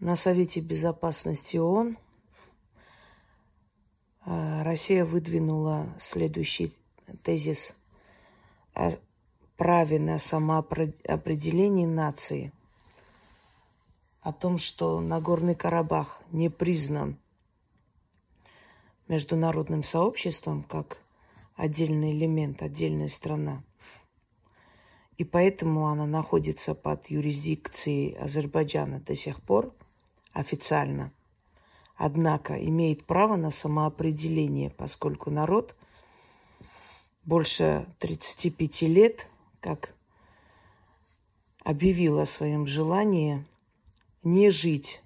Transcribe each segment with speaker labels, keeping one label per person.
Speaker 1: на Совете Безопасности ООН э, Россия выдвинула следующий тезис о праве на самоопределение нации, о том, что Нагорный Карабах не признан международным сообществом как отдельный элемент, отдельная страна. И поэтому она находится под юрисдикцией Азербайджана до сих пор официально. Однако имеет право на самоопределение, поскольку народ больше 35 лет как объявил о своем желании не жить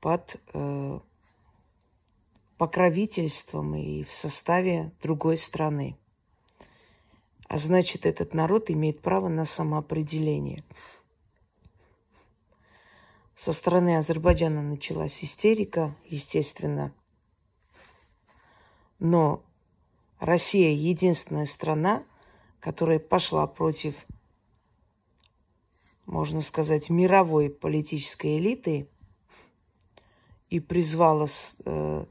Speaker 1: под э, покровительством и в составе другой страны. А значит, этот народ имеет право на самоопределение. Со стороны Азербайджана началась истерика, естественно. Но Россия единственная страна, которая пошла против, можно сказать, мировой политической элиты и призвала э,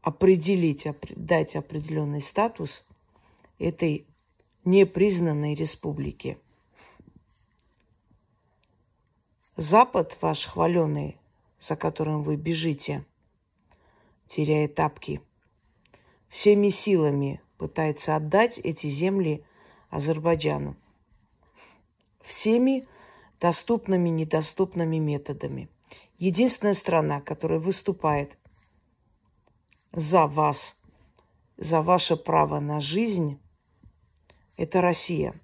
Speaker 1: определить, дать определенный статус этой непризнанной республике. Запад ваш хваленый, за которым вы бежите, теряя тапки, всеми силами пытается отдать эти земли Азербайджану. Всеми доступными, недоступными методами. Единственная страна, которая выступает за вас, за ваше право на жизнь, это Россия.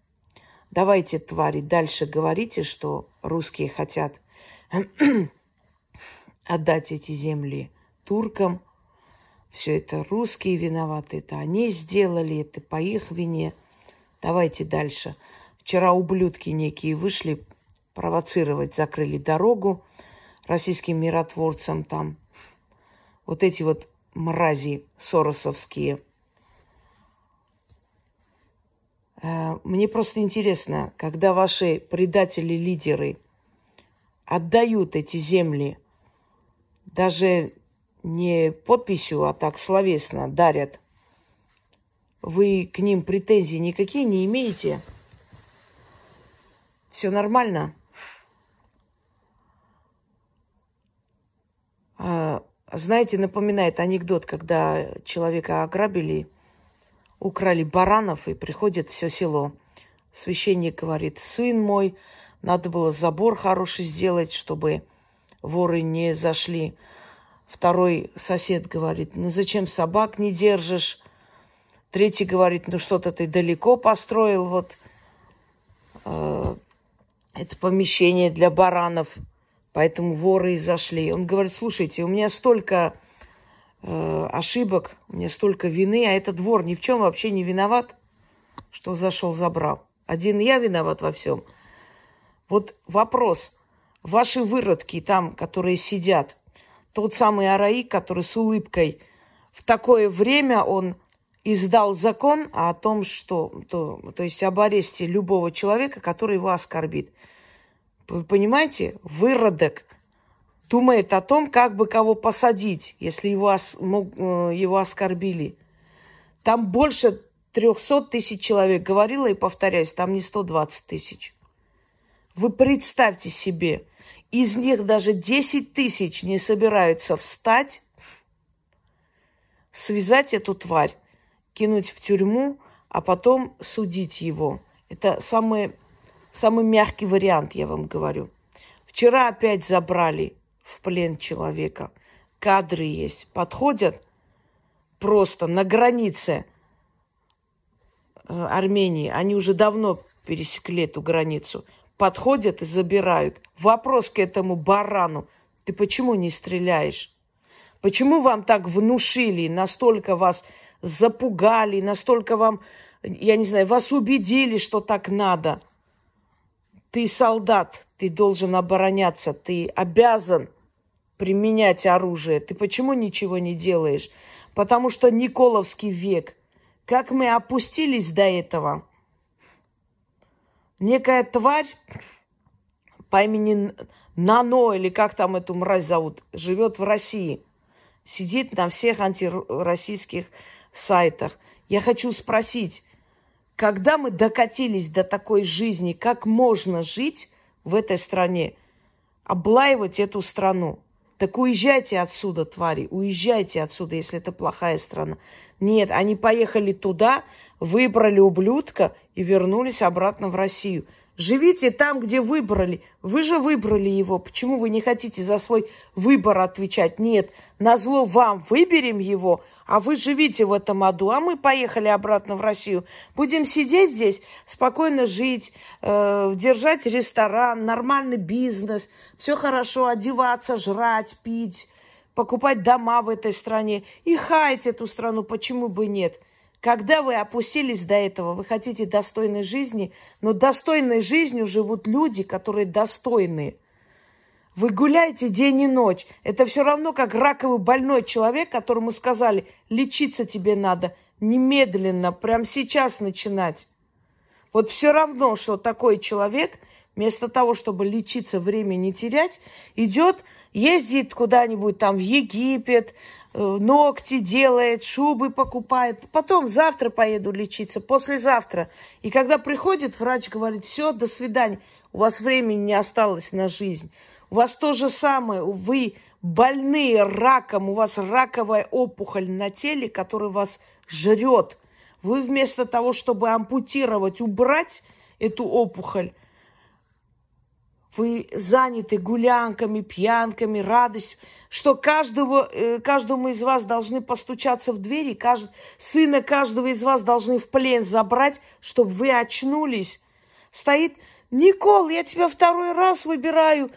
Speaker 1: Давайте, твари, дальше говорите, что русские хотят отдать эти земли туркам. Все это русские виноваты, это они сделали, это по их вине. Давайте дальше. Вчера ублюдки некие вышли провоцировать, закрыли дорогу российским миротворцам там. Вот эти вот мрази соросовские – Э, мне просто интересно, когда ваши предатели-лидеры отдают эти земли, даже не подписью, а так словесно дарят, вы к ним претензий никакие не имеете? Все нормально? А, знаете, напоминает анекдот, когда человека ограбили – украли баранов, и приходит все село. Священник говорит, сын мой, надо было забор хороший сделать, чтобы воры не зашли. Второй сосед говорит, ну зачем собак не держишь? Третий говорит, ну что-то ты далеко построил, вот э, это помещение для баранов, поэтому воры и зашли. Он говорит, слушайте, у меня столько э, ошибок, мне столько вины, а этот двор ни в чем вообще не виноват, что зашел, забрал. Один я виноват во всем. Вот вопрос. Ваши выродки там, которые сидят, тот самый Араик, который с улыбкой в такое время он издал закон о том, что, то, то есть об аресте любого человека, который его оскорбит. Вы понимаете? Выродок думает о том, как бы кого посадить, если его, ос, э, его оскорбили. Там больше 300 тысяч человек. Говорила и повторяюсь, там не 120 тысяч. Вы представьте себе, из них даже 10 тысяч не собираются встать, связать эту тварь, кинуть в тюрьму, а потом судить его. Это самый, самый мягкий вариант, я вам говорю. Вчера опять забрали в плен человека. Кадры есть. Подходят просто на границе э, Армении. Они уже давно пересекли эту границу. Подходят и забирают. Вопрос к этому барану. Ты почему не стреляешь? Почему вам так внушили, настолько вас запугали, настолько вам, я не знаю, вас убедили, что так надо? Ты солдат, ты должен обороняться, ты обязан применять оружие. Ты почему ничего не делаешь? Потому что Николовский век. Как мы опустились до этого? Некая тварь по имени Нано, или как там эту мразь зовут, живет в России. Сидит на всех антироссийских сайтах. Я хочу спросить, когда мы докатились до такой жизни, как можно жить в этой стране, облаивать эту страну? Так уезжайте отсюда, твари, уезжайте отсюда, если это плохая страна. Нет, они поехали туда, выбрали ублюдка и вернулись обратно в Россию. Живите там, где выбрали. Вы же выбрали его. Почему вы не хотите за свой выбор отвечать? Нет, на зло вам выберем его, а вы живите в этом аду. А мы поехали обратно в Россию. Будем сидеть здесь, спокойно жить, э, держать ресторан, нормальный бизнес, все хорошо, одеваться, жрать, пить, покупать дома в этой стране и хаять эту страну. Почему бы нет? Когда вы опустились до этого, вы хотите достойной жизни, но достойной жизнью живут люди, которые достойны. Вы гуляете день и ночь. Это все равно, как раковый больной человек, которому сказали, лечиться тебе надо немедленно, прямо сейчас начинать. Вот все равно, что такой человек, вместо того, чтобы лечиться, время не терять, идет, ездит куда-нибудь там в Египет, ногти делает, шубы покупает. Потом завтра поеду лечиться, послезавтра. И когда приходит, врач говорит, все, до свидания. У вас времени не осталось на жизнь. У вас то же самое. Вы больные раком, у вас раковая опухоль на теле, которая вас жрет. Вы вместо того, чтобы ампутировать, убрать эту опухоль, вы заняты гулянками, пьянками, радостью что каждого, э, каждому из вас должны постучаться в двери, кажд... сына каждого из вас должны в плен забрать, чтобы вы очнулись. Стоит, Никол, я тебя второй раз выбираю.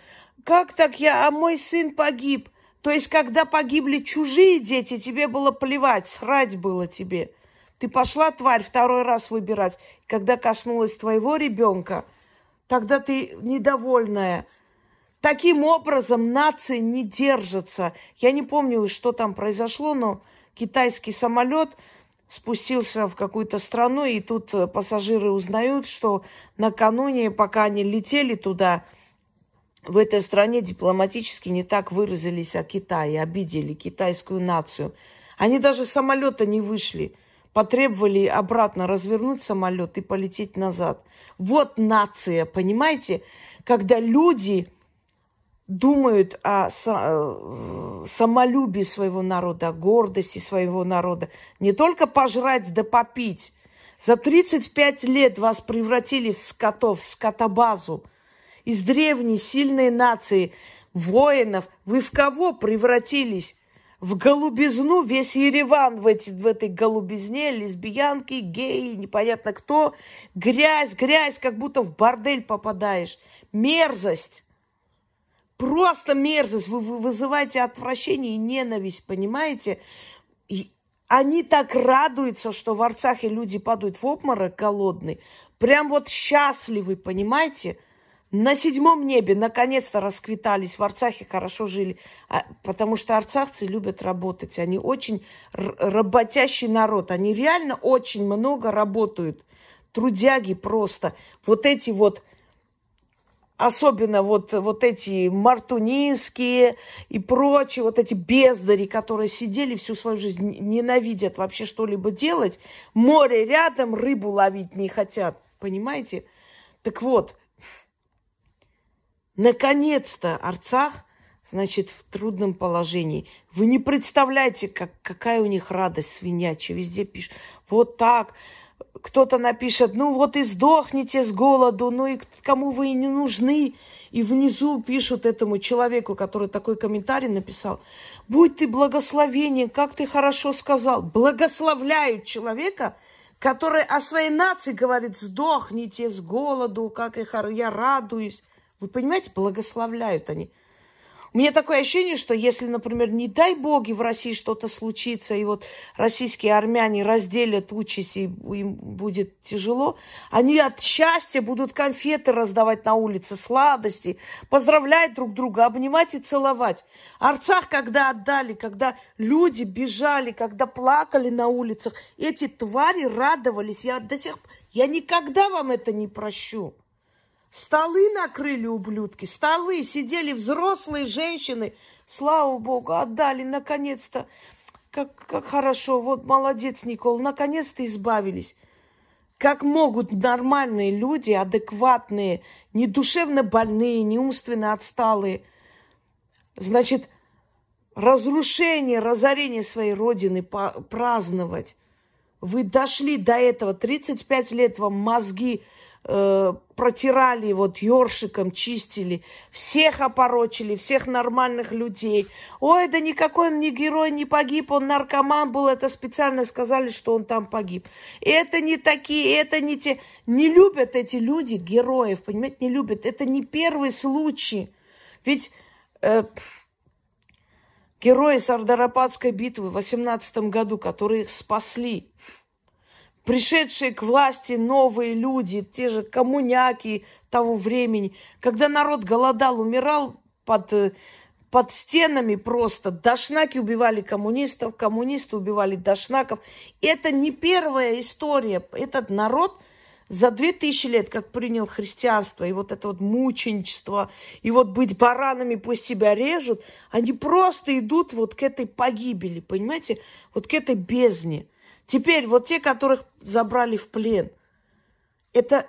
Speaker 1: Как так я, а мой сын погиб? То есть, когда погибли чужие дети, тебе было плевать, срать было тебе. Ты пошла, тварь, второй раз выбирать. Когда коснулась твоего ребенка, тогда ты недовольная – Таким образом нации не держатся. Я не помню, что там произошло, но китайский самолет спустился в какую-то страну, и тут э, пассажиры узнают, что накануне, пока они летели туда, в этой стране дипломатически не так выразились о Китае, обидели китайскую нацию. Они даже с самолета не вышли, потребовали обратно развернуть самолет и полететь назад. Вот нация, понимаете? Когда люди думают о э, самолюбии своего народа, о гордости своего народа. Не только пожрать да попить. За 35 лет вас превратили в скотов, в скотобазу. Из древней сильной нации, воинов, вы в кого превратились? В голубизну весь Ереван в, эти, в этой голубизне, лесбиянки, геи, непонятно кто. Грязь, грязь, как будто в бордель попадаешь. Мерзость. Просто мерзость. Вы, вы вызываете отвращение и ненависть, понимаете? И они так радуются, что в Арцахе люди падают в обморок голодный. Прям вот счастливы, понимаете? На седьмом небе наконец-то расквитались, в Арцахе хорошо жили. А, потому что арцахцы любят работать. Они очень работящий народ. Они реально очень много работают. Трудяги просто. Вот эти вот особенно вот, вот эти мартунинские и прочие, вот эти бездари, которые сидели всю свою жизнь, ненавидят вообще что-либо делать, море рядом, рыбу ловить не хотят, понимаете? Так вот, наконец-то Арцах, значит, в трудном положении. Вы не представляете, как, какая у них радость свинячая, везде пишут, вот так, кто-то напишет, ну вот и сдохните с голоду, ну и кому вы и не нужны. И внизу пишут этому человеку, который такой комментарий написал, будь ты благословение, как ты хорошо сказал. Благословляют человека, который о своей нации говорит, сдохните с голоду, как я радуюсь. Вы понимаете, благословляют они. У меня такое ощущение, что если, например, не дай боги в России что-то случится, и вот российские армяне разделят участь, и им будет тяжело, они от счастья будут конфеты раздавать на улице, сладости, поздравлять друг друга, обнимать и целовать. Арцах, когда отдали, когда люди бежали, когда плакали на улицах, эти твари радовались. Я до сих я никогда вам это не прощу. Столы накрыли ублюдки, столы, сидели взрослые женщины. Слава Богу, отдали наконец-то. Как, как хорошо, вот молодец, Никол, наконец-то избавились. Как могут нормальные люди, адекватные, не душевно больные, не умственно отсталые, значит, разрушение, разорение своей родины праздновать. Вы дошли до этого, 35 лет вам мозги э, протирали, вот ёршиком чистили, всех опорочили, всех нормальных людей. Ой, да никакой он не герой, не погиб, он наркоман был, это специально сказали, что он там погиб. Это не такие, это не те. Не любят эти люди героев, понимаете, не любят. Это не первый случай. Ведь э, герои Сардарападской битвы в 18 году, которые спасли, пришедшие к власти новые люди, те же коммуняки того времени, когда народ голодал, умирал под, э, под стенами просто. Дашнаки убивали коммунистов, коммунисты убивали дашнаков. Это не первая история. Этот народ за две тысячи лет, как принял христианство, и вот это вот мученичество, и вот быть баранами, пусть себя режут, они просто идут вот к этой погибели, понимаете, вот к этой бездне. Теперь вот те, которых забрали в плен, это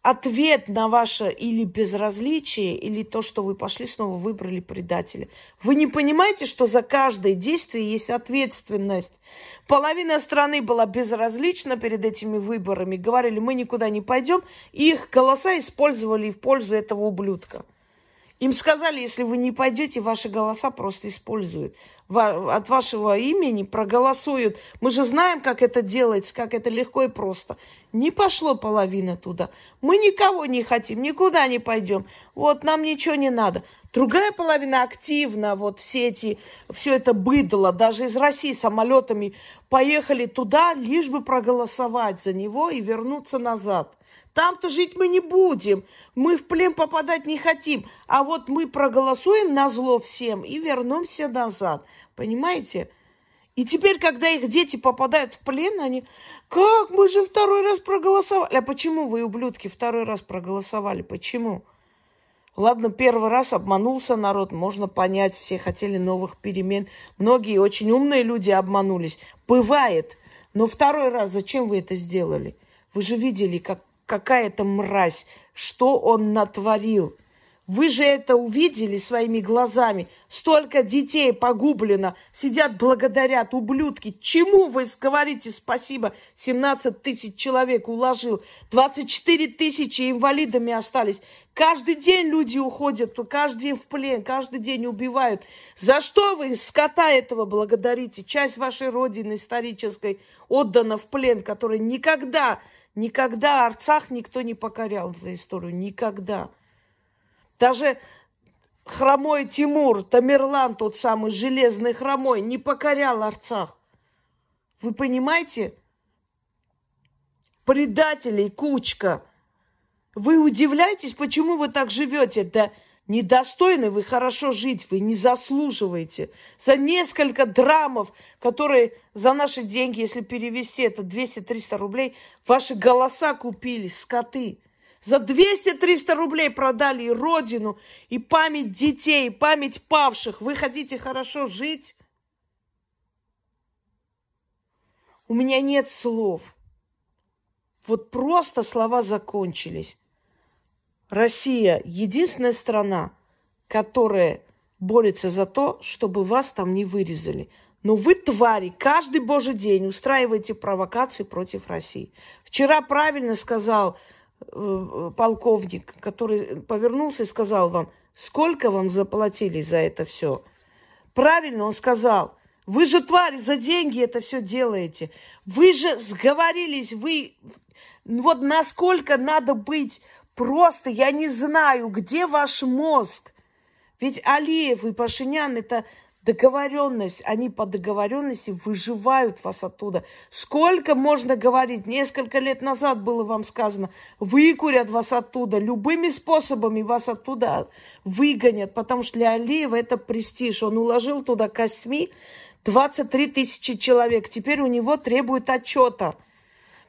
Speaker 1: ответ на ваше или безразличие, или то, что вы пошли снова выбрали предателя. Вы не понимаете, что за каждое действие есть ответственность. Половина страны была безразлична перед этими выборами, говорили, мы никуда не пойдем, и их голоса использовали в пользу этого ублюдка. Им сказали, если вы не пойдете, ваши голоса просто используют от вашего имени проголосуют. Мы же знаем, как это делается, как это легко и просто. Не пошло половина туда. Мы никого не хотим, никуда не пойдем. Вот нам ничего не надо. Другая половина активно, вот все эти, все это быдло, даже из России самолетами поехали туда, лишь бы проголосовать за него и вернуться назад. Там-то жить мы не будем. Мы в плен попадать не хотим. А вот мы проголосуем на зло всем и вернемся назад. Понимаете? И теперь, когда их дети попадают в плен, они... Как? Мы же второй раз проголосовали. А почему вы, ублюдки, второй раз проголосовали? Почему? Ладно, первый раз обманулся народ, можно понять, все хотели новых перемен. Многие очень умные люди обманулись. Бывает. Но второй раз зачем вы это сделали? Вы же видели, как какая-то мразь, что он натворил. Вы же это увидели своими глазами. Столько детей погублено, сидят, благодарят, ублюдки. Чему вы говорите спасибо? 17 тысяч человек уложил, 24 тысячи инвалидами остались. Каждый день люди уходят, каждый день в плен, каждый день убивают. За что вы скота этого благодарите? Часть вашей родины исторической отдана в плен, который никогда Никогда Арцах никто не покорял за историю. Никогда. Даже хромой Тимур, Тамерлан, тот самый железный хромой, не покорял Арцах. Вы понимаете? Предателей кучка. Вы удивляетесь, почему вы так живете? Да недостойны вы хорошо жить, вы не заслуживаете. За несколько драмов, которые за наши деньги, если перевести это 200-300 рублей, ваши голоса купили, скоты. За 200-300 рублей продали и родину, и память детей, и память павших. Вы хотите хорошо жить? У меня нет слов. Вот просто слова закончились. Россия единственная страна, которая борется за то, чтобы вас там не вырезали. Но вы, твари, каждый божий день устраиваете провокации против России. Вчера правильно сказал э, полковник, который повернулся и сказал вам, сколько вам заплатили за это все. Правильно он сказал, вы же, твари, за деньги это все делаете. Вы же сговорились, вы... Вот насколько надо быть Просто я не знаю, где ваш мозг. Ведь Алиев и Пашинян – это договоренность. Они по договоренности выживают вас оттуда. Сколько можно говорить? Несколько лет назад было вам сказано, выкурят вас оттуда. Любыми способами вас оттуда выгонят. Потому что для Алиева это престиж. Он уложил туда костьми 23 тысячи человек. Теперь у него требуют отчета.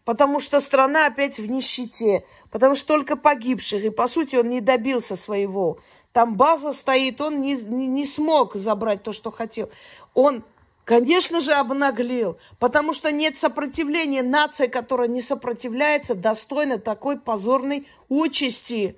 Speaker 1: Потому что страна опять в нищете, потому что только погибших, и по сути он не добился своего. Там база стоит, он не, не, не смог забрать то, что хотел. Он, конечно же, обнаглел, потому что нет сопротивления. Нация, которая не сопротивляется, достойна такой позорной участи.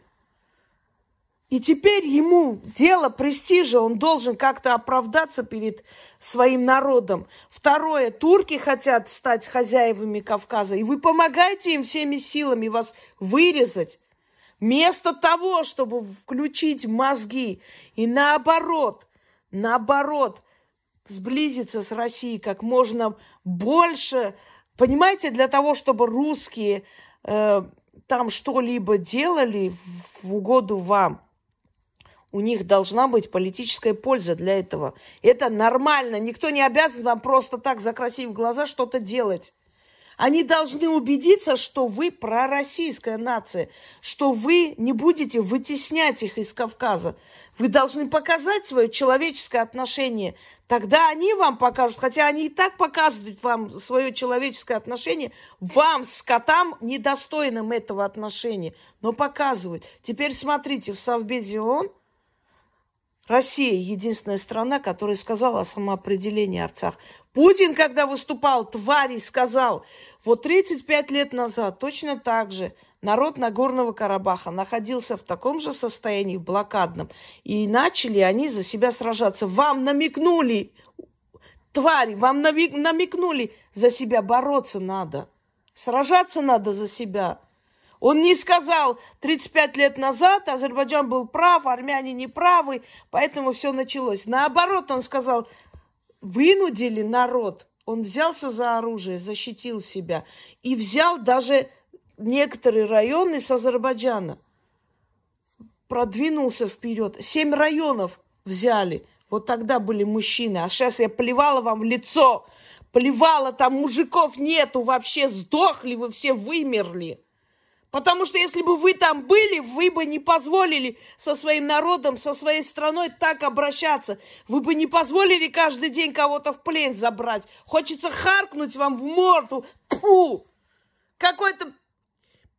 Speaker 1: И теперь ему дело престижа, он должен как-то оправдаться перед своим народом. Второе, турки хотят стать хозяевами Кавказа, и вы помогаете им всеми силами вас вырезать. Вместо того, чтобы включить мозги и наоборот, наоборот, сблизиться с Россией как можно больше, понимаете, для того, чтобы русские э, там что-либо делали в, угоду вам – у них должна быть политическая польза для этого. Это нормально. Никто не обязан вам просто так, закрасив глаза, что-то делать. Они должны убедиться, что вы пророссийская нация, что вы не будете вытеснять их из Кавказа. Вы должны показать свое человеческое отношение. Тогда они вам покажут, хотя они и так показывают вам свое человеческое отношение, вам, скотам, недостойным этого отношения, но показывают. Теперь смотрите, в Совбезе ООН Россия единственная страна, которая сказала о самоопределении Арцах. Путин, когда выступал, твари сказал, вот 35 лет назад точно так же народ Нагорного Карабаха находился в таком же состоянии блокадном. И начали они за себя сражаться. Вам намекнули, твари, вам намекнули, за себя бороться надо. Сражаться надо за себя. Он не сказал 35 лет назад Азербайджан был прав, армяне не правы, поэтому все началось. Наоборот, он сказал, вынудили народ. Он взялся за оружие, защитил себя и взял даже некоторые районы с Азербайджана. Продвинулся вперед. Семь районов взяли. Вот тогда были мужчины. А сейчас я плевала вам в лицо. Плевала, там мужиков нету вообще. Сдохли вы все, вымерли. Потому что если бы вы там были, вы бы не позволили со своим народом, со своей страной так обращаться. Вы бы не позволили каждый день кого-то в плен забрать. Хочется харкнуть вам в морду. Фу! Какой-то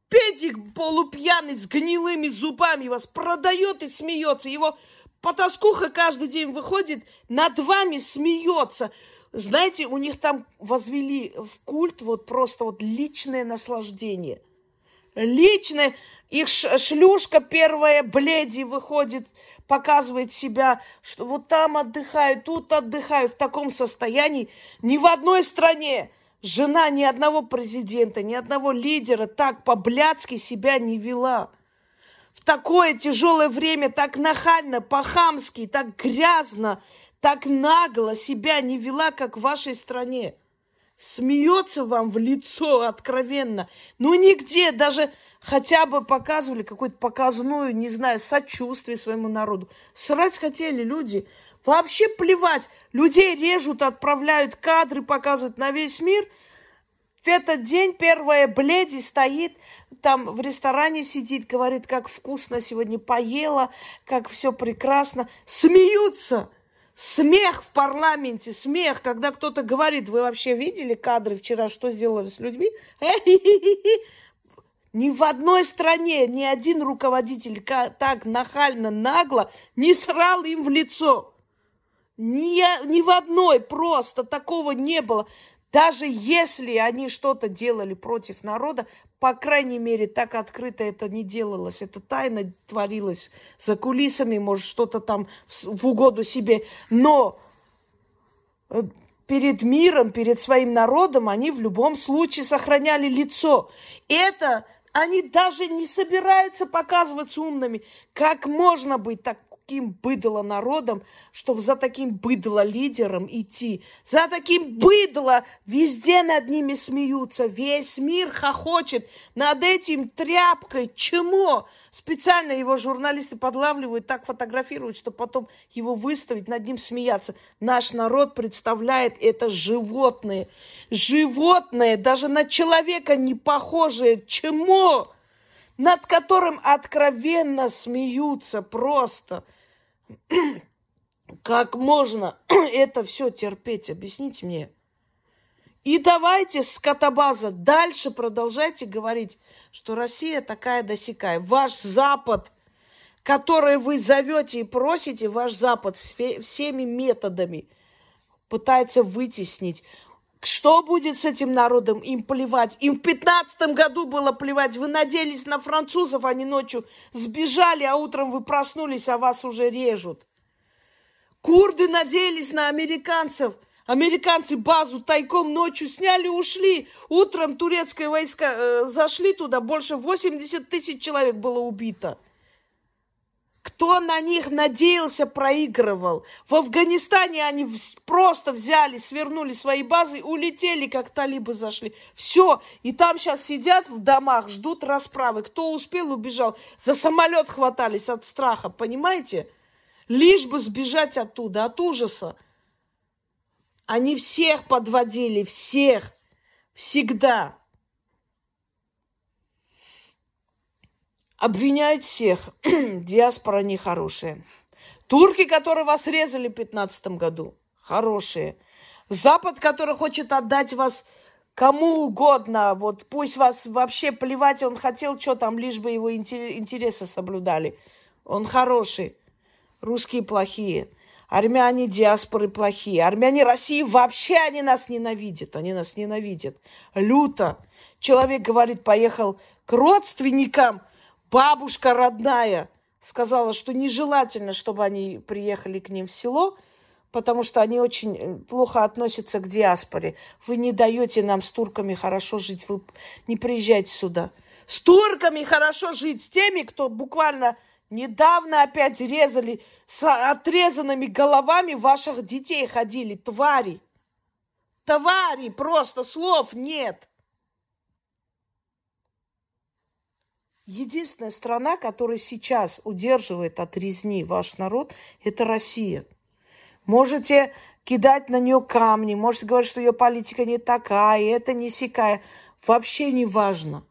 Speaker 1: педик полупьяный с гнилыми зубами вас продает и смеется. Его потаскуха каждый день выходит, над вами смеется. Знаете, у них там возвели в культ вот просто вот личное наслаждение – лично их шлюшка первая бледи выходит, показывает себя, что вот там отдыхаю, тут отдыхаю, в таком состоянии. Ни в одной стране жена ни одного президента, ни одного лидера так по-блядски себя не вела. В такое тяжелое время так нахально, по-хамски, так грязно, так нагло себя не вела, как в вашей стране смеется вам в лицо откровенно. Ну, нигде даже хотя бы показывали какую-то показную, не знаю, сочувствие своему народу. Срать хотели люди. Вообще плевать. Людей режут, отправляют кадры, показывают на весь мир. В этот день первая бледи стоит, там в ресторане сидит, говорит, как вкусно сегодня поела, как все прекрасно. Смеются. Смех в парламенте, смех, когда кто-то говорит, вы вообще видели кадры вчера, что сделали с людьми? Ни в одной стране ни один руководитель так нахально, нагло не срал им в лицо. Ни, ни в одной просто такого не было. Даже если они что-то делали против народа, по крайней мере, так открыто это не делалось. Это тайно творилось за кулисами, может, что-то там в угоду себе. Но э, перед миром, перед своим народом они в любом случае сохраняли лицо. Это они даже не собираются показываться умными. Как можно быть так таким быдло народом, чтобы за таким быдло лидером идти. За таким быдло везде над ними смеются. Весь мир хохочет над этим тряпкой. Чему? Специально его журналисты подлавливают, так фотографируют, чтобы потом его выставить, над ним смеяться. Наш народ представляет это животное. Животное, даже на человека не похожее. Чему? над которым откровенно смеются просто. Как можно это все терпеть? Объясните мне. И давайте, скотобаза, дальше продолжайте говорить, что Россия такая досекая. Ваш Запад, который вы зовете и просите, ваш Запад всеми методами пытается вытеснить. Что будет с этим народом? Им плевать. Им в пятнадцатом году было плевать. Вы надеялись на французов, они ночью сбежали, а утром вы проснулись, а вас уже режут. Курды надеялись на американцев. Американцы базу тайком ночью сняли, ушли. Утром турецкие войска э, зашли туда, больше 80 тысяч человек было убито. Кто на них надеялся, проигрывал. В Афганистане они просто взяли, свернули свои базы, улетели, как талибы зашли. Все. И там сейчас сидят в домах, ждут расправы. Кто успел, убежал. За самолет хватались от страха, понимаете? Лишь бы сбежать оттуда, от ужаса. Они всех подводили, всех. Всегда. Обвиняют всех. Диаспора нехорошая. Турки, которые вас резали в 15 году, хорошие. Запад, который хочет отдать вас кому угодно, вот пусть вас вообще плевать, он хотел, что там, лишь бы его интересы соблюдали. Он хороший. Русские плохие. Армяне диаспоры плохие. Армяне России вообще они нас ненавидят. Они нас ненавидят. Люто. Человек говорит, поехал к родственникам – бабушка родная сказала, что нежелательно, чтобы они приехали к ним в село, потому что они очень э, плохо относятся к диаспоре. Вы не даете нам с турками хорошо жить, вы не приезжайте сюда. С турками хорошо жить, с теми, кто буквально недавно опять резали, с отрезанными головами ваших детей ходили, твари. Твари, просто слов нет. Единственная страна, которая сейчас удерживает от резни ваш народ, это Россия. Можете кидать на нее камни, можете говорить, что ее политика не такая, это не сякая. Вообще не важно.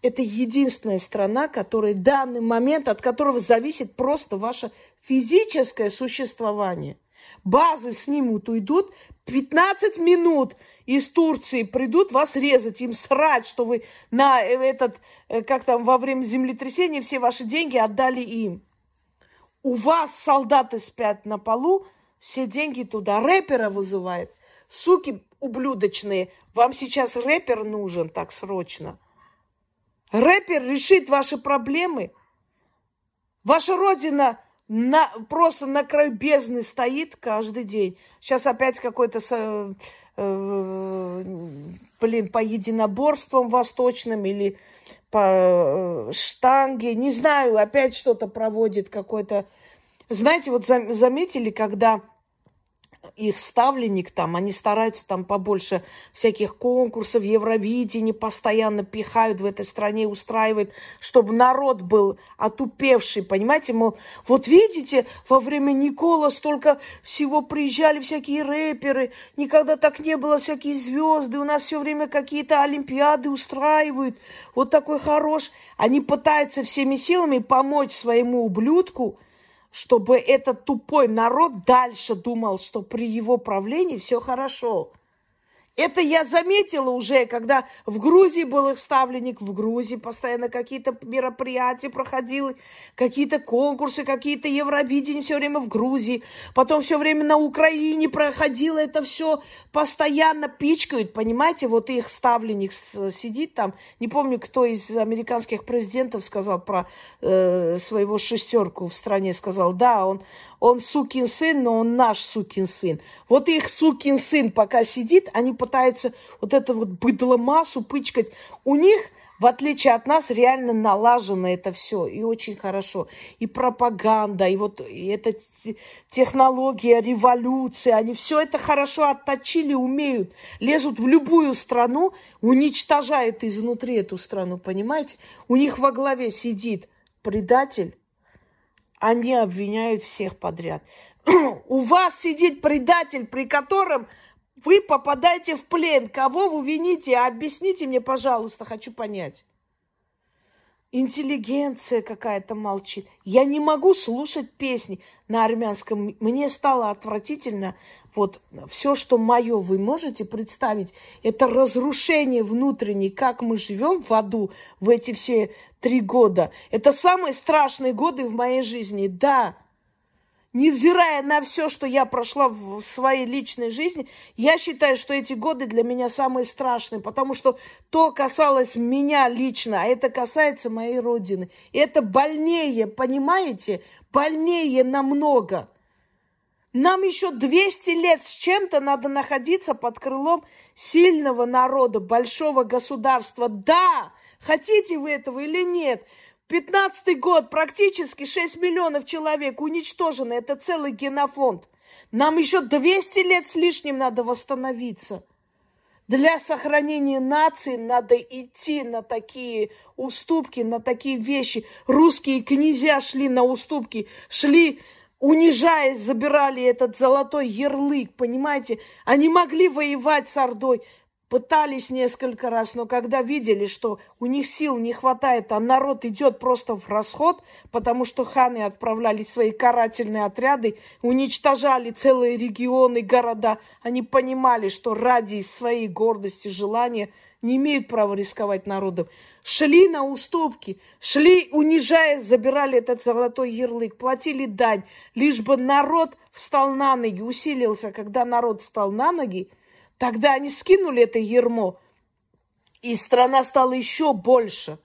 Speaker 1: Это единственная страна, которая в данный момент, от которого зависит просто ваше физическое существование. Базы снимут, уйдут 15 минут – из Турции придут вас резать, им срать, что вы на этот, э, как там, во время землетрясения все ваши деньги отдали им. У вас солдаты спят на полу, все деньги туда. Рэпера вызывает. Суки ублюдочные, вам сейчас рэпер нужен так срочно. Рэпер решит ваши проблемы. Ваша родина на, просто на краю бездны стоит каждый день. Сейчас опять какой-то э, блин, по единоборствам восточным или по э, штанге, не знаю, опять что-то проводит какой-то. Знаете, вот заметили, когда их ставленник там, они стараются там побольше всяких конкурсов, Евровидения постоянно пихают в этой стране, устраивают, чтобы народ был отупевший, понимаете, мол, вот видите, во время Никола столько всего приезжали всякие рэперы, никогда так не было, всякие звезды, у нас все время какие-то олимпиады устраивают, вот такой хорош. Они пытаются всеми силами помочь своему ублюдку, чтобы этот тупой народ дальше думал, что при его правлении все хорошо. Это я заметила уже, когда в Грузии был их ставленник, в Грузии постоянно какие-то мероприятия проходили, какие-то конкурсы, какие-то Евровидения все время в Грузии. Потом все время на Украине проходило это все, постоянно пичкают, понимаете, вот их ставленник сидит там. Не помню, кто из американских президентов сказал про э, своего шестерку в стране, сказал, да, он, он сукин сын, но он наш сукин сын. Вот их сукин сын пока сидит, они пытаются вот эту вот быдломассу пычкать. У них, в отличие от нас, реально налажено это все. И очень хорошо. И пропаганда, и вот и эта технология революции. Они все это хорошо отточили, умеют. Лезут в любую страну, уничтожают изнутри эту страну, понимаете? У них во главе сидит предатель, они обвиняют всех подряд. У вас сидит предатель, при котором вы попадаете в плен. Кого вы вините? Объясните мне, пожалуйста, хочу понять. интеллигенция какая-то молчит. Я не могу слушать песни на армянском. Мне стало отвратительно. Вот все, что мое, вы можете представить, это разрушение внутреннее, как мы живем в аду в эти все три года. Это самые страшные годы в моей жизни. Да, невзирая на все, что я прошла в своей личной жизни, я считаю, что эти годы для меня самые страшные, потому что то касалось меня лично, а это касается моей родины. И это больнее, понимаете? Больнее намного. Нам еще 200 лет с чем-то надо находиться под крылом сильного народа, большого государства. Да, хотите вы этого или нет – Пятнадцатый год, практически 6 миллионов человек уничтожены. Это целый генофонд. Нам еще 200 лет с лишним надо восстановиться. Для сохранения нации надо идти на такие уступки, на такие вещи. Русские князья шли на уступки, шли, унижаясь, забирали этот золотой ярлык, понимаете? Они могли воевать с Ордой. Пытались несколько раз, но когда видели, что у них сил не хватает, а народ идет просто в расход, потому что ханы отправляли свои карательные отряды, уничтожали целые регионы, города, они понимали, что ради своей гордости, желания не имеют права рисковать народом. Шли на уступки, шли, унижая, забирали этот золотой ярлык, платили дань, лишь бы народ встал на ноги, усилился. Когда народ встал на ноги, Тогда они скинули это ермо, и страна стала еще больше.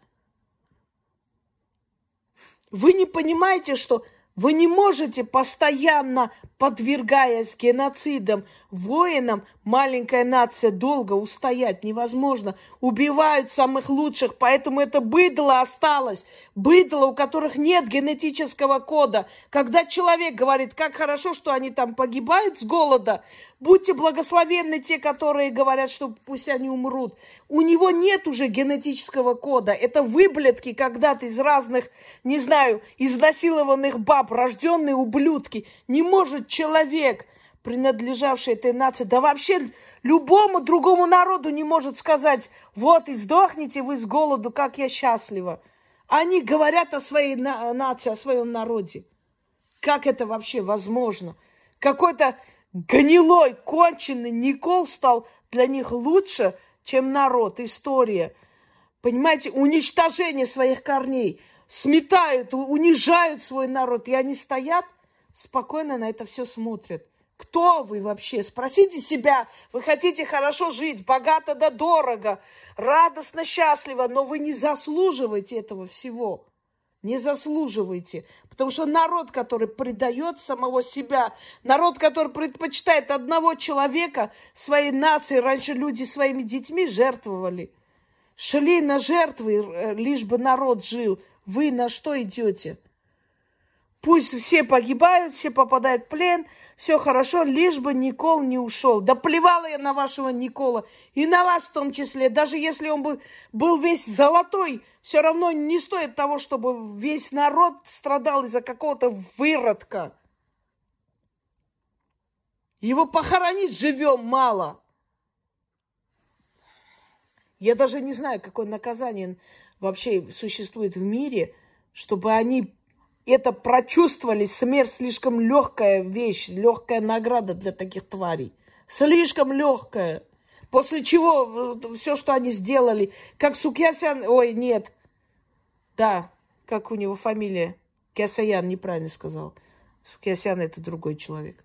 Speaker 1: Вы не понимаете, что вы не можете постоянно, подвергаясь геноцидам, воинам, маленькая нация долго устоять невозможно. Убивают самых лучших, поэтому это быдло осталось. Быдло, у которых нет генетического кода. Когда человек говорит, как хорошо, что они там погибают с голода, Будьте благословенны те, которые говорят, что пусть они умрут. У него нет уже генетического кода. Это выблетки когда-то из разных, не знаю, изнасилованных баб, рожденные ублюдки. Не может человек, принадлежавший этой нации, да вообще любому другому народу не может сказать, вот и сдохните вы с голоду, как я счастлива. Они говорят о своей на- нации, о своем народе. Как это вообще возможно? Какой-то гнилой, конченый Никол стал для них лучше, чем народ, история. Понимаете, уничтожение своих корней. Сметают, унижают свой народ. И они стоят, спокойно на это все смотрят. Кто вы вообще? Спросите себя. Вы хотите хорошо жить, богато да дорого, радостно, счастливо, но вы не заслуживаете этого всего не заслуживаете. Потому что народ, который предает самого себя, народ, который предпочитает одного человека своей нации, раньше люди своими детьми жертвовали. Шли на жертвы, э, лишь бы народ жил. Вы на что идете? Пусть все погибают, все попадают в плен, все хорошо, лишь бы Никол не ушел. Да плевала я на вашего Никола, и на вас в том числе. Даже если он бы был весь золотой, все равно не стоит того, чтобы весь народ страдал из-за какого-то выродка. Его похоронить живем мало. Я даже не знаю, какое наказание вообще существует в мире, чтобы они это прочувствовали. Смерть слишком легкая вещь, легкая награда для таких тварей. Слишком легкая. После чего все, что они сделали, как Сукьясян, ой, нет, да, как у него фамилия, Кясаян неправильно сказал. Сукьясян это другой человек.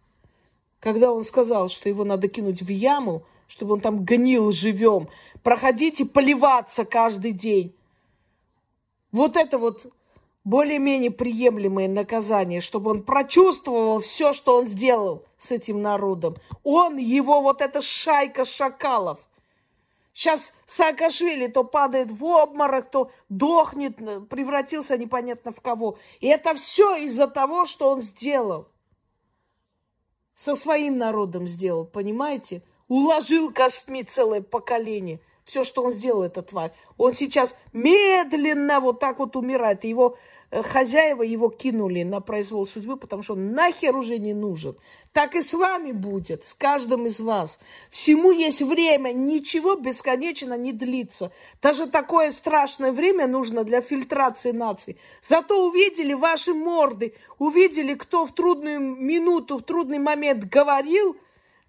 Speaker 1: Когда он сказал, что его надо кинуть в яму, чтобы он там гнил живем, проходить и поливаться каждый день. Вот это вот более-менее приемлемое наказание, чтобы он прочувствовал все, что он сделал с этим народом. Он, его вот эта шайка шакалов. Сейчас Саакашвили то падает в обморок, то дохнет, превратился непонятно в кого. И это все из-за того, что он сделал. Со своим народом сделал, понимаете? Уложил костьми целое поколение. Все, что он сделал, эта тварь. Он сейчас медленно вот так вот умирает. Его э, хозяева его кинули на произвол судьбы, потому что он нахер уже не нужен. Так и с вами будет, с каждым из вас. Всему есть время, ничего бесконечно не длится. Даже такое страшное время нужно для фильтрации наций. Зато увидели ваши морды, увидели, кто в трудную минуту, в трудный момент говорил,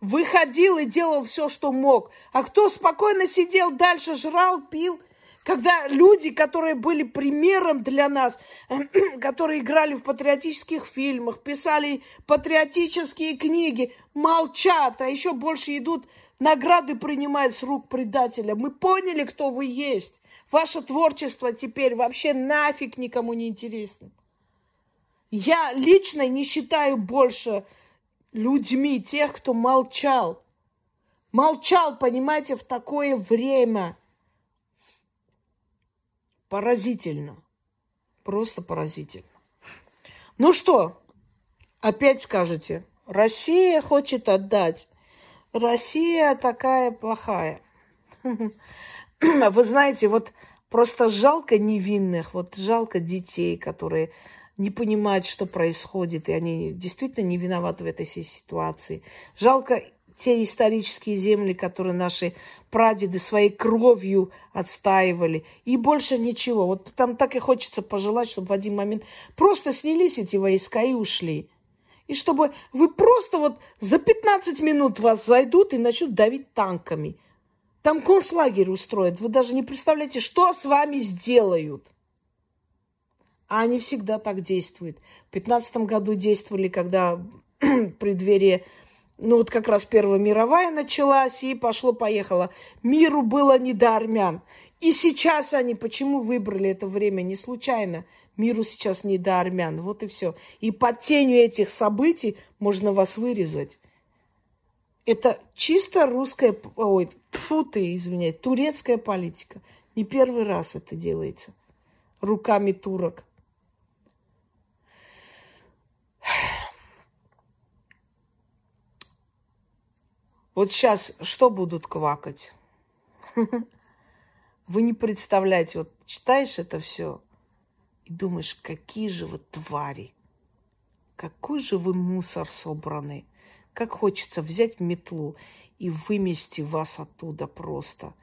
Speaker 1: выходил и делал все, что мог. А кто спокойно сидел дальше, жрал, пил – когда люди, которые были примером для нас, которые играли в патриотических фильмах, писали патриотические книги, молчат, а еще больше идут, награды принимают с рук предателя. Мы поняли, кто вы есть. Ваше творчество теперь вообще нафиг никому не интересно. Я лично не считаю больше людьми тех, кто молчал. Молчал, понимаете, в такое время – Поразительно. Просто поразительно. Ну что, опять скажете, Россия хочет отдать. Россия такая плохая. Вы знаете, вот просто жалко невинных, вот жалко детей, которые не понимают, что происходит, и они действительно не виноваты в этой ситуации. Жалко те исторические земли, которые наши прадеды своей кровью отстаивали. И больше ничего. Вот там так и хочется пожелать, чтобы в один момент просто снялись эти войска и ушли. И чтобы вы просто вот за 15 минут вас зайдут и начнут давить танками. Там концлагерь устроят. Вы даже не представляете, что с вами сделают. А они всегда так действуют. В 15 году действовали, когда преддверие ну вот как раз Первая мировая началась, и пошло-поехало. Миру было не до армян. И сейчас они почему выбрали это время? Не случайно. Миру сейчас не до армян. Вот и все. И под тенью этих событий можно вас вырезать. Это чисто русская, ой, фу ты, извиняюсь, турецкая политика. Не первый раз это делается руками турок. Вот сейчас что будут квакать? Вы не представляете, вот читаешь это все и думаешь, какие же вы твари, какой же вы мусор собранный. Как хочется взять метлу и вымести вас оттуда просто.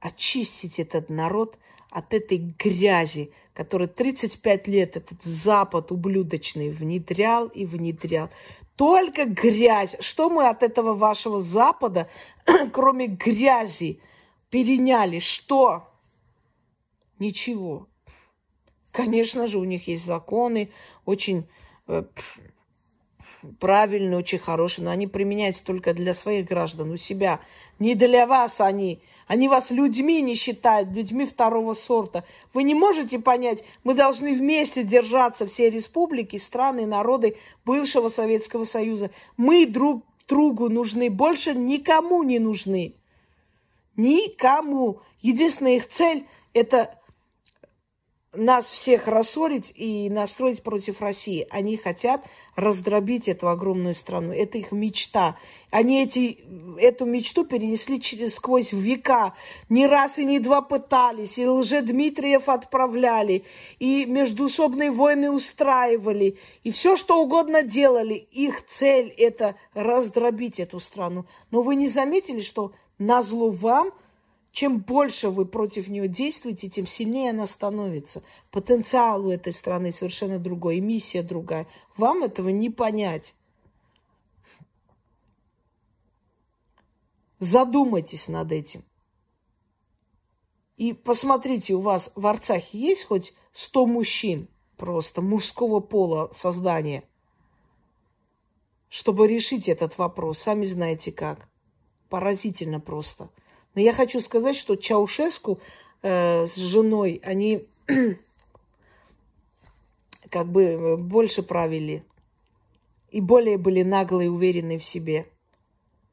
Speaker 1: Очистить этот народ от этой грязи, который 35 лет этот Запад ублюдочный внедрял и внедрял. Только грязь. Что мы от этого вашего Запада, кроме грязи, переняли? Что? Ничего. Конечно же, у них есть законы, очень э, правильные, очень хорошие, но они применяются только для своих граждан, у себя. Не для вас они. Они вас людьми не считают, людьми второго сорта. Вы не можете понять, мы должны вместе держаться, все республики, страны, народы бывшего Советского Союза. Мы друг другу нужны, больше никому не нужны. Никому. Единственная их цель – это нас всех рассорить и настроить против России. Они хотят раздробить эту огромную страну. Это их мечта. Они эти, эту мечту перенесли через, сквозь века. Не раз и не два пытались. И лже-Дмитриев отправляли. И междуусобные войны устраивали. И все, что угодно делали. Их цель – это раздробить эту страну. Но вы не заметили, что на зло вам – чем больше вы против нее действуете, тем сильнее она становится. Потенциал у этой страны совершенно другой, миссия другая. Вам этого не понять. Задумайтесь над этим. И посмотрите, у вас в Арцахе есть хоть 100 мужчин просто мужского пола создания, чтобы решить этот вопрос. Сами знаете как. Поразительно просто. Но я хочу сказать, что Чаушеску э, с женой, они как бы э, больше правили и более были наглые и уверены в себе.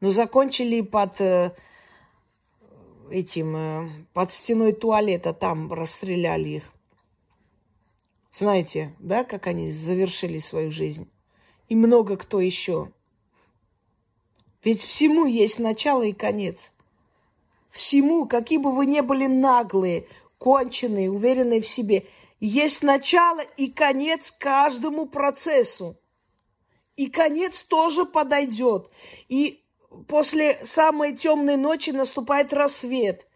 Speaker 1: Но закончили под э, этим, э, под стеной туалета, там расстреляли их. Знаете, да, как они завершили свою жизнь? И много кто еще. Ведь всему есть начало и конец всему, какие бы вы ни были наглые, конченые, уверенные в себе, Есть начало и конец каждому процессу. И конец тоже подойдет. И после самой темной ночи наступает рассвет.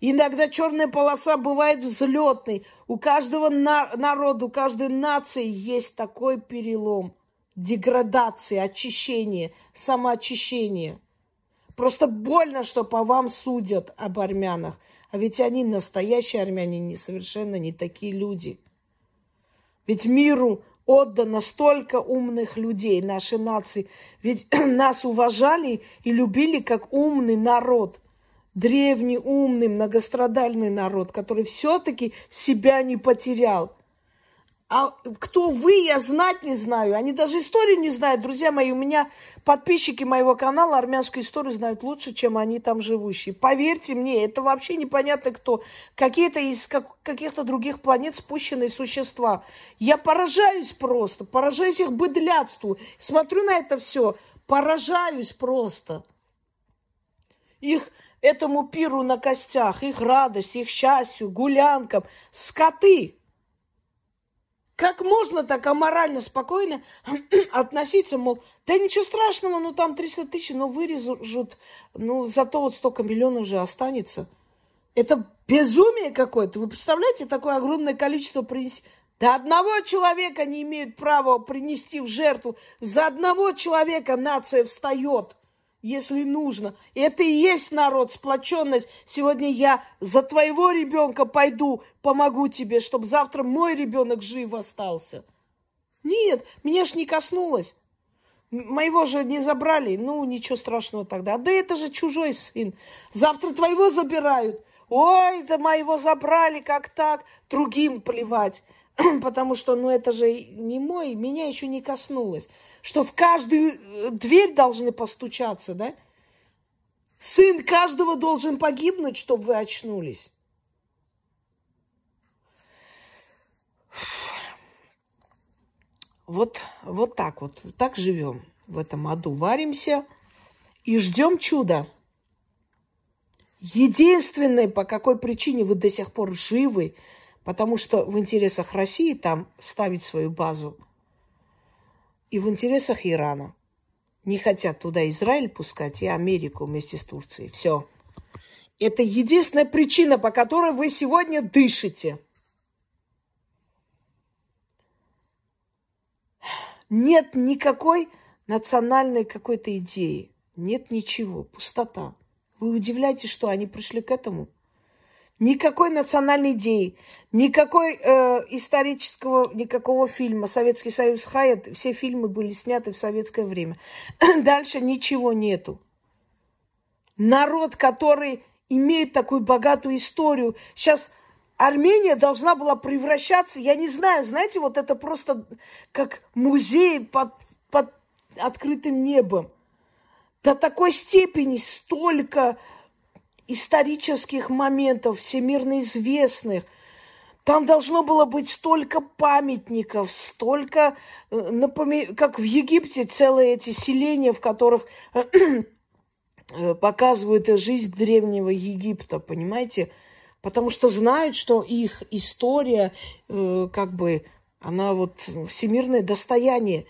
Speaker 1: Иногда черная полоса бывает взлетной. У каждого на- народа, у каждой нации есть такой перелом. Деградация, очищение, самоочищение. Просто больно, что по вам судят об армянах. А ведь они настоящие армяне, не совершенно не такие люди. Ведь миру отдано столько умных людей, нашей нации. Ведь нас уважали и любили как умный народ. Древний, умный, многострадальный народ, который все-таки себя не потерял. А кто вы, я знать не знаю. Они даже историю не знают. Друзья мои, у меня подписчики моего канала армянскую историю знают лучше, чем они там живущие. Поверьте мне, это вообще непонятно кто. Какие-то из как, каких-то других планет спущенные существа. Я поражаюсь просто, поражаюсь их быдлятству. Смотрю на это все, поражаюсь просто. Их этому пиру на костях, их радость, их счастью, гулянкам. Скоты! Как можно так аморально, спокойно относиться, мол, да ничего страшного, ну там 300 тысяч, но вырежут, ну зато вот столько миллионов же останется. Это безумие какое-то. Вы представляете, такое огромное количество принести? Да одного человека не имеют права принести в жертву. За одного человека нация встает – если нужно. И это и есть народ, сплоченность. Сегодня я за твоего ребенка пойду, помогу тебе, чтобы завтра мой ребенок жив остался. Нет, меня ж не коснулось. Моего же не забрали. Ну, ничего страшного тогда. Да это же чужой сын. Завтра твоего забирают. Ой, да моего забрали, как так? Другим плевать. Потому что, ну, это же не мой, меня еще не коснулось что в каждую э, дверь должны постучаться, да? Сын каждого должен погибнуть, чтобы вы очнулись. Вот, вот так вот, так живем в этом аду, варимся и ждем чуда. Единственное, по какой причине вы до сих пор живы, потому что в интересах России там ставить свою базу – и в интересах Ирана. Не хотят туда Израиль пускать и Америку вместе с Турцией. Все. Это единственная причина, по которой вы сегодня дышите. Нет никакой национальной какой-то идеи. Нет ничего. Пустота. Вы удивляетесь, что они пришли к этому? Никакой национальной идеи, никакой э, исторического, никакого фильма. Советский Союз Хаят, все фильмы были сняты в советское время. Дальше ничего нету. Народ, который имеет такую богатую историю. Сейчас Армения должна была превращаться, я не знаю, знаете, вот это просто как музей под, под открытым небом. До такой степени столько исторических моментов, всемирно известных. Там должно было быть столько памятников, столько, э, напоми... как в Египте, целые эти селения, в которых э, показывают жизнь древнего Египта, понимаете? Потому что знают, что их история, э, как бы, она вот всемирное достояние.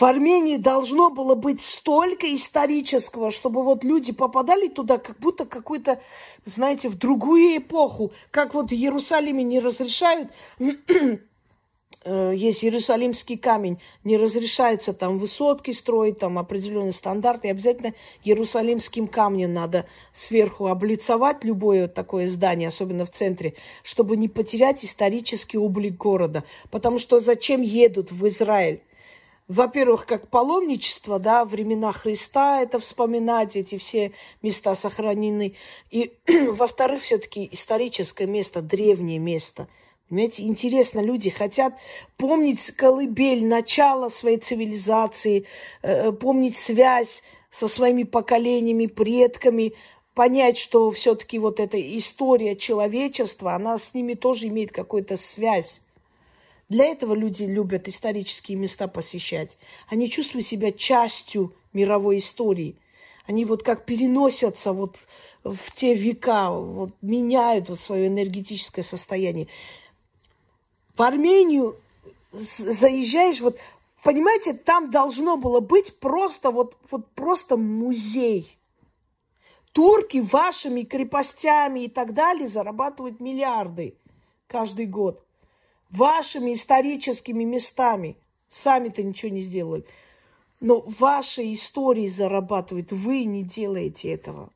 Speaker 1: В Армении должно было быть столько исторического, чтобы вот люди попадали туда, как будто какую-то, знаете, в другую эпоху. Как вот в Иерусалиме не разрешают, э, есть Иерусалимский камень, не разрешается там высотки строить, там определенные стандарты. И обязательно Иерусалимским камнем надо сверху облицовать любое такое здание, особенно в центре, чтобы не потерять исторический облик города. Потому что зачем едут в Израиль? Во-первых, как паломничество, да, времена Христа это вспоминать, эти все места сохранены. И, во-вторых, все-таки историческое место, древнее место. Понимаете, интересно, люди хотят помнить колыбель, начало своей цивилизации, э, помнить связь со своими поколениями, предками, понять, что все-таки вот эта история человечества, она с ними тоже имеет какую-то связь. Для этого люди любят исторические места посещать. Они чувствуют себя частью мировой истории. Они вот как переносятся вот в те века, вот меняют вот свое энергетическое состояние. В Армению заезжаешь, вот, понимаете, там должно было быть просто вот, вот просто музей. Турки вашими крепостями и так далее зарабатывают миллиарды каждый год. Вашими историческими местами. Сами-то ничего не сделали. Но вашей истории зарабатывают. Вы не делаете этого.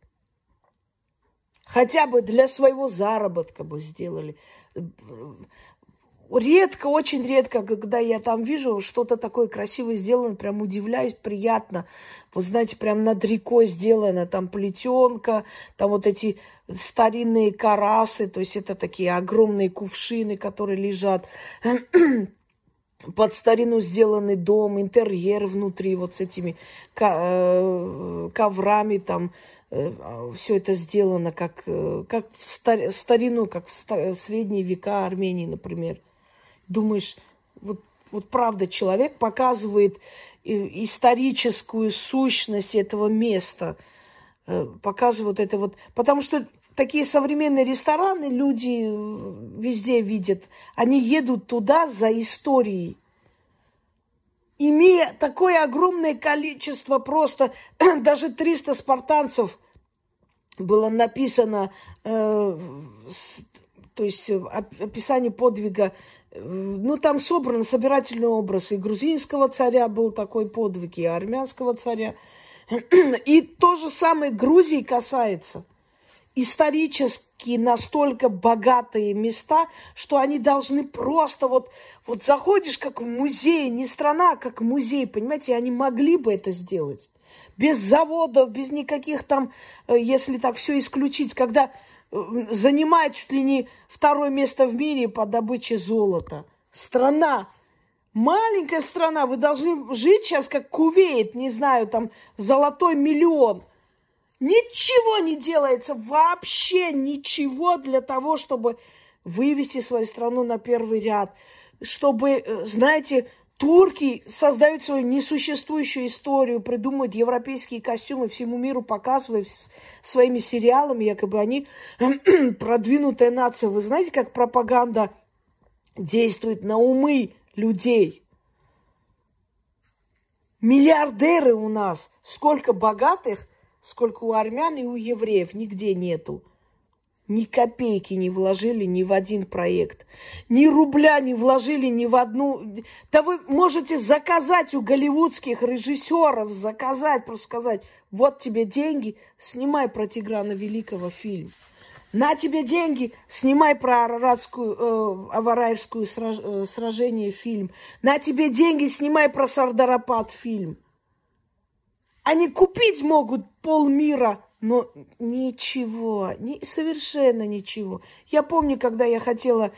Speaker 1: Хотя бы для своего заработка бы сделали. Редко, очень редко, когда я там вижу что-то такое красивое сделано, прям удивляюсь, приятно. Вот знаете, прям над рекой сделано, там плетенка, там вот эти старинные карасы, то есть это такие огромные кувшины, которые лежат под старину сделанный дом, интерьер внутри вот с этими э, коврами там, э, а, все это сделано как, э, как в старину, как в средние века Армении, например. Думаешь, вот, вот правда, человек показывает историческую сущность этого места, показывает это вот, потому что такие современные рестораны люди э, везде видят. Они едут туда за историей. Имея такое огромное количество, просто даже 300 спартанцев было написано, э, с, то есть э, описание подвига, э, ну там собран собирательный образ. И грузинского царя был такой подвиг, и армянского царя. И то же самое Грузии касается – исторически настолько богатые места, что они должны просто вот, вот заходишь как в музей, не страна, а как музей, понимаете, они могли бы это сделать. Без заводов, без никаких там, э, если так все исключить, когда э, занимает чуть ли не второе место в мире по добыче золота. Страна, маленькая страна, вы должны жить сейчас как Кувейт, не знаю, там золотой миллион – Ничего не делается, вообще ничего для того, чтобы вывести свою страну на первый ряд. Чтобы, э, знаете, турки создают свою несуществующую историю, придумывают европейские костюмы, всему миру показывают своими сериалами, якобы они продвинутая нация. Вы знаете, как пропаганда действует на умы людей? Миллиардеры у нас, сколько богатых – сколько у армян и у евреев, нигде нету. Ни копейки не вложили ни в один проект. Ни рубля не вложили ни в одну... Да вы можете заказать у голливудских режиссеров, заказать, просто сказать, вот тебе деньги, снимай про Тиграна Великого фильм. На тебе деньги, снимай про Араратскую, э, Авараевскую сраж, э, сражение фильм. На тебе деньги, снимай про Сардарапад фильм. Они купить могут полмира, но ничего, ни, совершенно ничего. Я помню, когда я хотела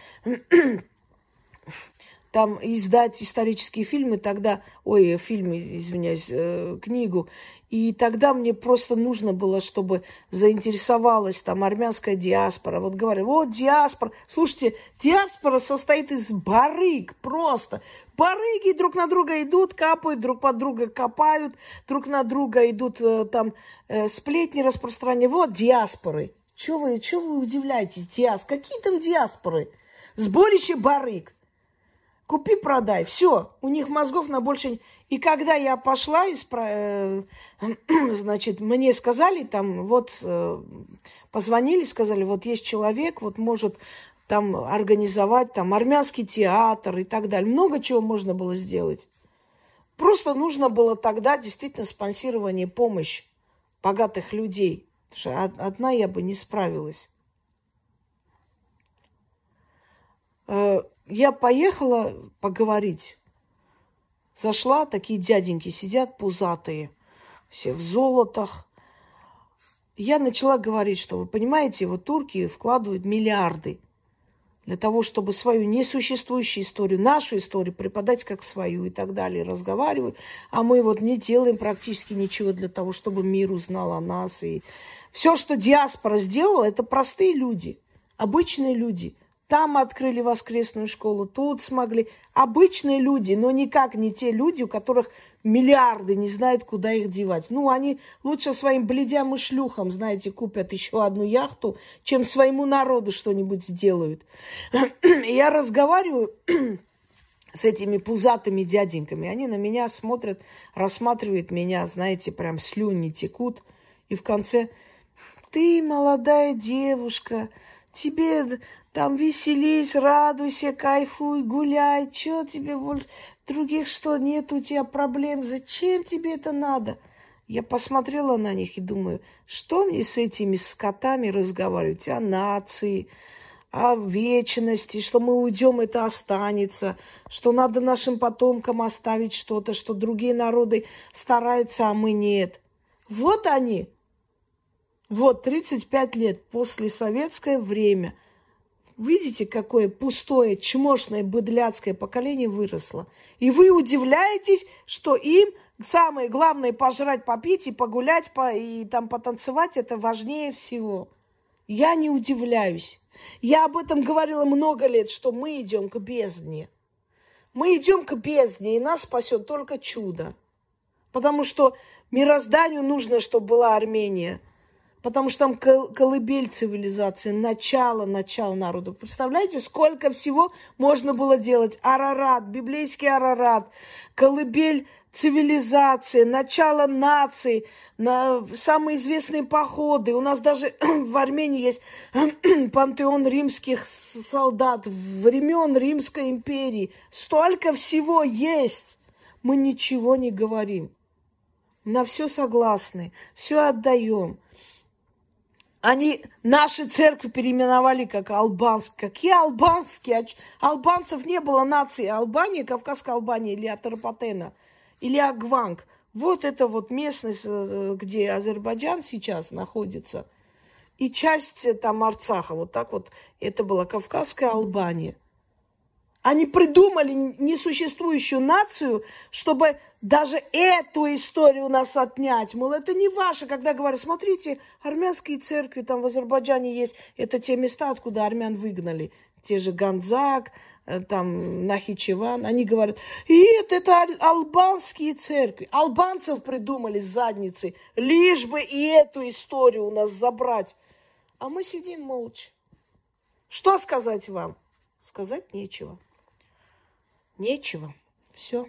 Speaker 1: там издать исторические фильмы, тогда, ой, фильмы, извиняюсь, э, книгу, и тогда мне просто нужно было, чтобы заинтересовалась там армянская диаспора. Вот говорю, вот диаспора. Слушайте, диаспора состоит из барыг просто. Барыги друг на друга идут, капают, друг под друга копают, друг на друга идут э, там э, сплетни распространяют. Вот диаспоры. Чего вы, чего вы удивляетесь, диас? Какие там диаспоры? Сборище барыг. Купи, продай. Все, у них мозгов на больше... И когда я пошла, из, э, значит, мне сказали там, вот, э, позвонили, сказали, вот есть человек, вот может там организовать там армянский театр и так далее. Много чего можно было сделать. Просто нужно было тогда действительно спонсирование, помощь богатых людей. Потому что одна я бы не справилась. Я поехала поговорить. Зашла, такие дяденьки сидят пузатые, все в золотах. Я начала говорить, что вы понимаете, вот турки вкладывают миллиарды для того, чтобы свою несуществующую историю, нашу историю преподать как свою и так далее, разговаривают. А мы вот не делаем практически ничего для того, чтобы мир узнал о нас. И все, что диаспора сделала, это простые люди, обычные люди – Там открыли воскресную школу, тут смогли. Обычные люди, но никак не те люди, у которых миллиарды, не знают, куда их девать. Ну, они лучше своим бледям и шлюхам, знаете, купят еще одну яхту, чем своему народу что-нибудь сделают. Я разговариваю с этими пузатыми дяденьками. Они на меня смотрят, рассматривают меня, знаете, прям слюни текут. И в конце, ты молодая девушка, тебе там веселись, радуйся, кайфуй, гуляй. Че тебе больше? Других что, нет у тебя проблем? Зачем тебе это надо? Я посмотрела на них и думаю, что мне с этими скотами разговаривать о нации, о вечности, что мы уйдем, это останется, что надо нашим потомкам оставить что-то, что другие народы стараются, а мы нет. Вот они. Вот 35 лет после советское время – Видите, какое пустое, чмошное, быдляцкое поколение выросло. И вы удивляетесь, что им самое главное пожрать, попить и погулять, по, и там потанцевать, это важнее всего. Я не удивляюсь. Я об этом говорила много лет, что мы идем к бездне. Мы идем к бездне, и нас спасет только чудо. Потому что мирозданию нужно, чтобы была Армения – потому что там колыбель цивилизации, начало, начало народа. Представляете, сколько всего можно было делать? Арарат, библейский Арарат, колыбель цивилизации, начало нации, на самые известные походы. У нас даже в Армении есть пантеон римских солдат времен Римской империи. Столько всего есть. Мы ничего не говорим. На все согласны, все отдаем. Они наши церкви переименовали как албанские. Какие албанские? Албанцев не было нации Албании, Кавказская Албания или Атарпатена, или Агванг. Вот это вот местность, э, где Азербайджан сейчас находится. И часть э, там Арцаха, вот так вот, это была Кавказская Албания. Они придумали несуществующую нацию, чтобы даже эту историю у нас отнять. Мол, это не ваше, когда говорят, смотрите, армянские церкви там в Азербайджане есть. Это те места, откуда армян выгнали. Те же Ганзак, э, там Нахичеван. Они говорят, это, это албанские церкви. Албанцев придумали с задницы, лишь бы и эту историю у нас забрать. А мы сидим молча. Что сказать вам? Сказать нечего. Нечего. Все.